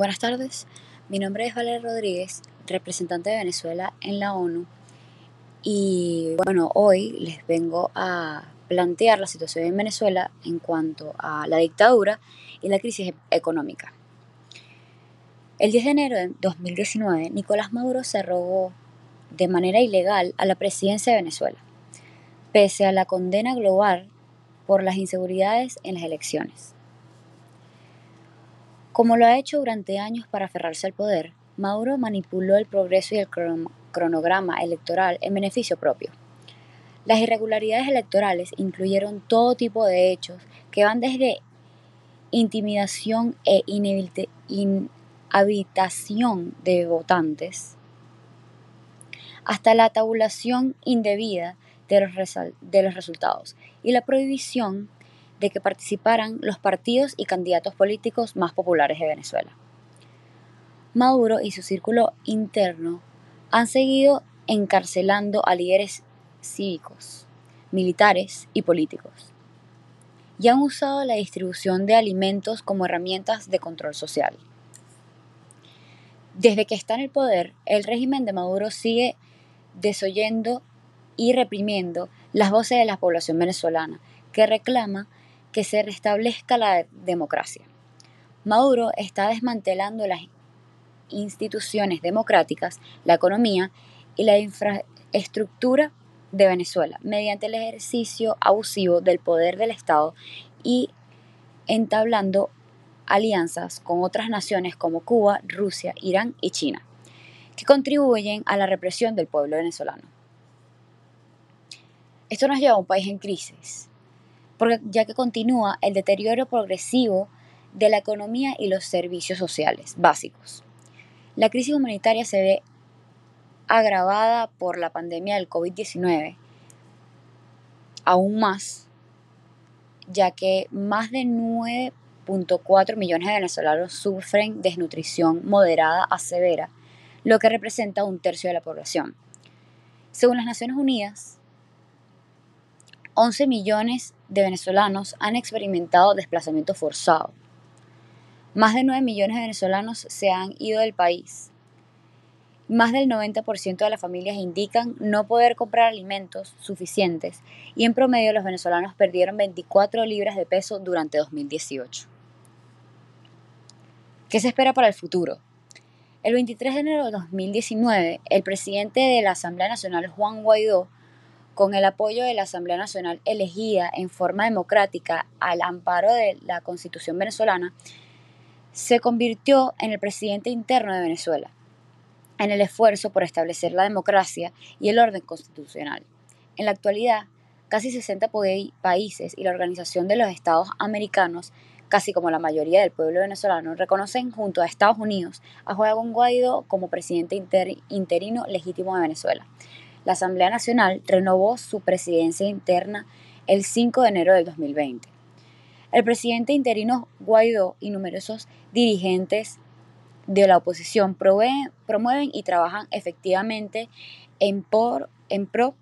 Buenas tardes, mi nombre es Valeria Rodríguez, representante de Venezuela en la ONU y bueno, hoy les vengo a plantear la situación en Venezuela en cuanto a la dictadura y la crisis económica. El 10 de enero de 2019, Nicolás Maduro se arrogó de manera ilegal a la presidencia de Venezuela, pese a la condena global por las inseguridades en las elecciones. Como lo ha hecho durante años para aferrarse al poder, Maduro manipuló el progreso y el cronograma electoral en beneficio propio. Las irregularidades electorales incluyeron todo tipo de hechos que van desde intimidación e inhabilitación de votantes hasta la tabulación indebida de los, de los resultados y la prohibición de que participaran los partidos y candidatos políticos más populares de Venezuela. Maduro y su círculo interno han seguido encarcelando a líderes cívicos, militares y políticos, y han usado la distribución de alimentos como herramientas de control social. Desde que está en el poder, el régimen de Maduro sigue desoyendo y reprimiendo las voces de la población venezolana, que reclama que se restablezca la democracia. Maduro está desmantelando las instituciones democráticas, la economía y la infraestructura de Venezuela mediante el ejercicio abusivo del poder del Estado y entablando alianzas con otras naciones como Cuba, Rusia, Irán y China, que contribuyen a la represión del pueblo venezolano. Esto nos lleva a un país en crisis, ya que continúa el deterioro progresivo de la economía y los servicios sociales básicos. La crisis humanitaria se ve agravada por la pandemia del COVID-19, aún más, ya que más de 9.4 millones de venezolanos sufren desnutrición moderada a severa, lo que representa un tercio de la población. Según las Naciones Unidas, 11 millones de venezolanos han experimentado desplazamiento forzado. Más de 9 millones de venezolanos se han ido del país. Más del 90% de las familias indican no poder comprar alimentos suficientes y en promedio los venezolanos perdieron 24 libras de peso durante 2018. ¿Qué se espera para el futuro? El 23 de enero de 2019, el presidente de la Asamblea Nacional, Juan Guaidó, con el apoyo de la Asamblea Nacional elegida en forma democrática al amparo de la Constitución venezolana, se convirtió en el presidente interno de Venezuela, en el esfuerzo por establecer la democracia y el orden constitucional. En la actualidad, casi 60 países y la Organización de los Estados Americanos, casi como la mayoría del pueblo venezolano, reconocen junto a Estados Unidos a Juan Guaidó como presidente interino legítimo de Venezuela la Asamblea Nacional renovó su presidencia interna el 5 de enero del 2020. El presidente interino Guaidó y numerosos dirigentes de la oposición promueven y trabajan efectivamente en, en pro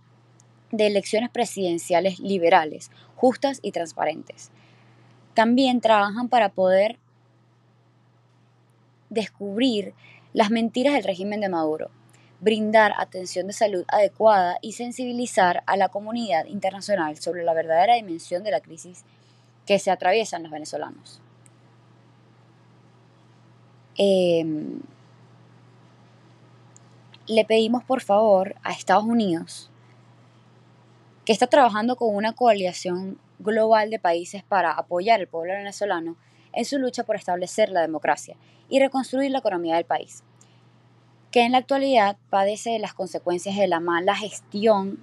de elecciones presidenciales liberales, justas y transparentes. También trabajan para poder descubrir las mentiras del régimen de Maduro, brindar atención de salud adecuada y sensibilizar a la comunidad internacional sobre la verdadera dimensión de la crisis que se atraviesan los venezolanos. Em, le pedimos por favor a Estados Unidos, que está trabajando con una coalición global de países para apoyar al pueblo venezolano en su lucha por establecer la democracia y reconstruir la economía del país que en la actualidad padece de las consecuencias de la mala gestión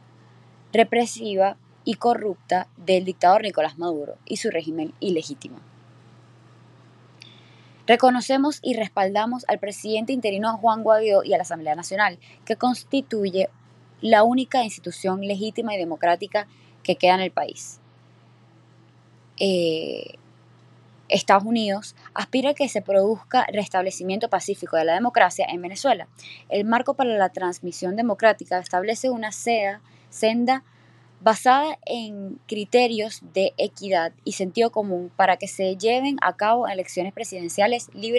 represiva y corrupta del dictador Nicolás Maduro y su régimen ilegítimo. Reconocemos y respaldamos al presidente interino Juan Guaidó y a la Asamblea Nacional, que constituye la única institución legítima y democrática que queda en el país. Eh, Estados Unidos aspira a que se produzca restablecimiento pacífico de la democracia en Venezuela. El marco para la transmisión democrática establece una senda basada en criterios de equidad y sentido común para que se lleven a cabo elecciones presidenciales libres